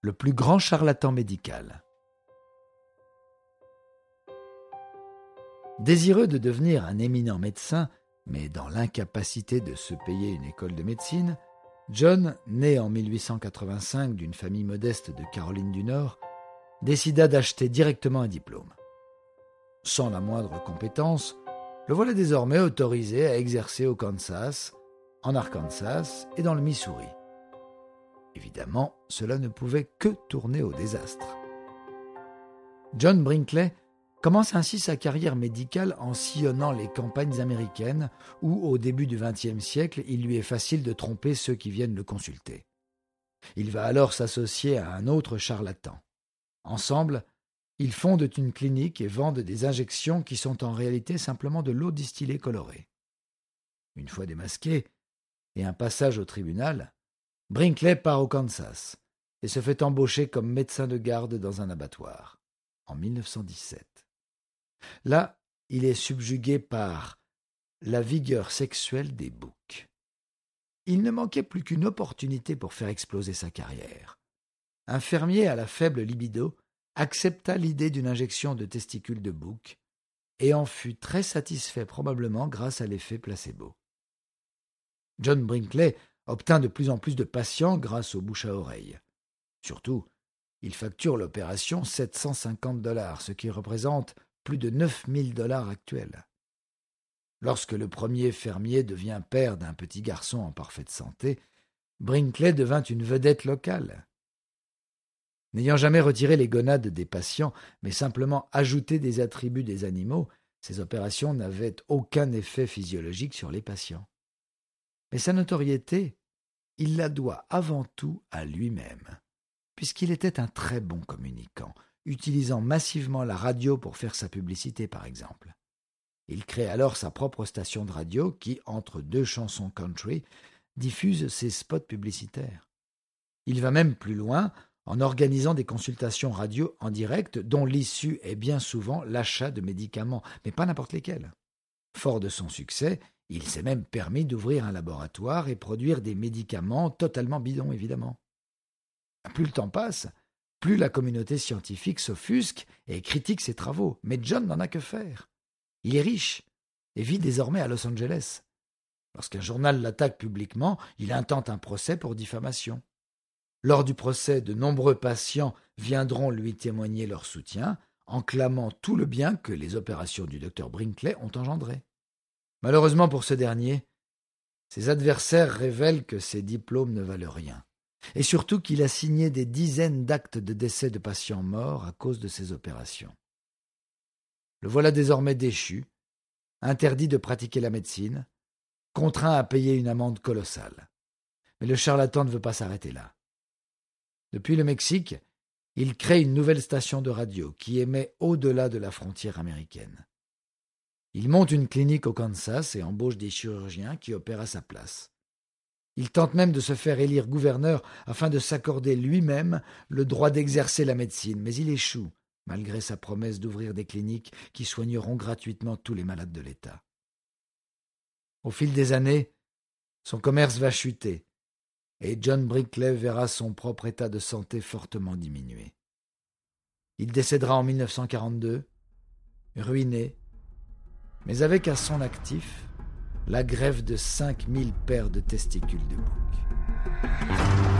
Le plus grand charlatan médical. Désireux de devenir un éminent médecin, mais dans l'incapacité de se payer une école de médecine, John, né en 1885 d'une famille modeste de Caroline du Nord, décida d'acheter directement un diplôme. Sans la moindre compétence, le voilà désormais autorisé à exercer au Kansas, en Arkansas et dans le Missouri. Évidemment, cela ne pouvait que tourner au désastre. John Brinkley commence ainsi sa carrière médicale en sillonnant les campagnes américaines où, au début du XXe siècle, il lui est facile de tromper ceux qui viennent le consulter. Il va alors s'associer à un autre charlatan. Ensemble, ils fondent une clinique et vendent des injections qui sont en réalité simplement de l'eau distillée colorée. Une fois démasqué, et un passage au tribunal, Brinkley part au Kansas et se fait embaucher comme médecin de garde dans un abattoir en 1917. Là, il est subjugué par la vigueur sexuelle des boucs. Il ne manquait plus qu'une opportunité pour faire exploser sa carrière. Un fermier à la faible libido accepta l'idée d'une injection de testicules de bouc et en fut très satisfait probablement grâce à l'effet placebo. John Brinkley obtint de plus en plus de patients grâce aux bouche à oreille. Surtout, il facture l'opération 750 dollars, ce qui représente plus de 9000 dollars actuels. Lorsque le premier fermier devient père d'un petit garçon en parfaite santé, Brinkley devint une vedette locale. N'ayant jamais retiré les gonades des patients, mais simplement ajouté des attributs des animaux, ces opérations n'avaient aucun effet physiologique sur les patients. Mais sa notoriété, il la doit avant tout à lui-même, puisqu'il était un très bon communicant, utilisant massivement la radio pour faire sa publicité, par exemple. Il crée alors sa propre station de radio qui, entre deux chansons country, diffuse ses spots publicitaires. Il va même plus loin en organisant des consultations radio en direct dont l'issue est bien souvent l'achat de médicaments, mais pas n'importe lesquels. Fort de son succès, il s'est même permis d'ouvrir un laboratoire et produire des médicaments totalement bidons, évidemment. Plus le temps passe, plus la communauté scientifique s'offusque et critique ses travaux, mais John n'en a que faire. Il est riche et vit désormais à Los Angeles. Lorsqu'un journal l'attaque publiquement, il intente un procès pour diffamation. Lors du procès, de nombreux patients viendront lui témoigner leur soutien, en clamant tout le bien que les opérations du docteur Brinkley ont engendré. Malheureusement pour ce dernier, ses adversaires révèlent que ses diplômes ne valent rien et surtout qu'il a signé des dizaines d'actes de décès de patients morts à cause de ces opérations. Le voilà désormais déchu, interdit de pratiquer la médecine, contraint à payer une amende colossale. Mais le charlatan ne veut pas s'arrêter là. Depuis le Mexique, il crée une nouvelle station de radio qui émet au-delà de la frontière américaine. Il monte une clinique au Kansas et embauche des chirurgiens qui opèrent à sa place. Il tente même de se faire élire gouverneur afin de s'accorder lui-même le droit d'exercer la médecine, mais il échoue, malgré sa promesse d'ouvrir des cliniques qui soigneront gratuitement tous les malades de l'État. Au fil des années, son commerce va chuter, et John Brickley verra son propre état de santé fortement diminuer. Il décédera en 1942, ruiné, mais avec à son actif la grève de 5000 paires de testicules de bouc.